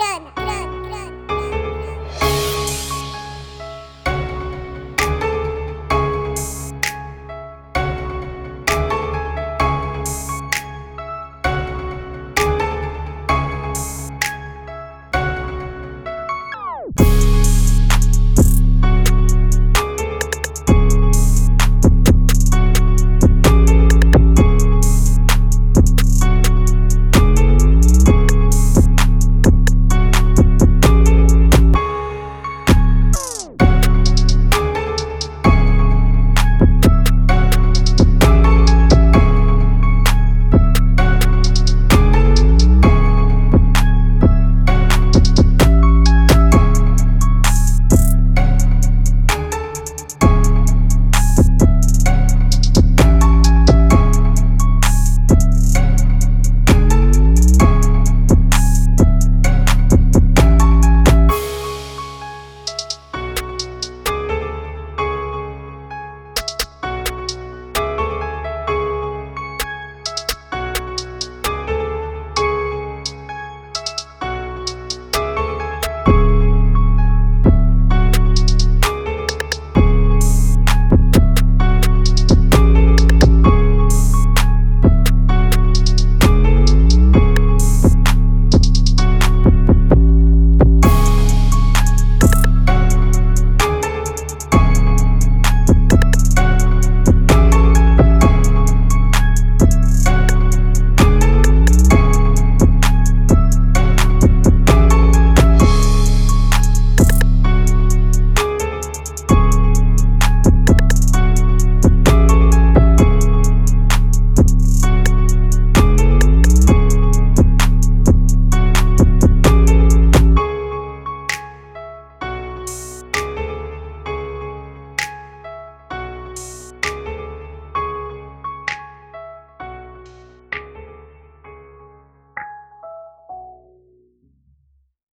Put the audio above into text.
Done.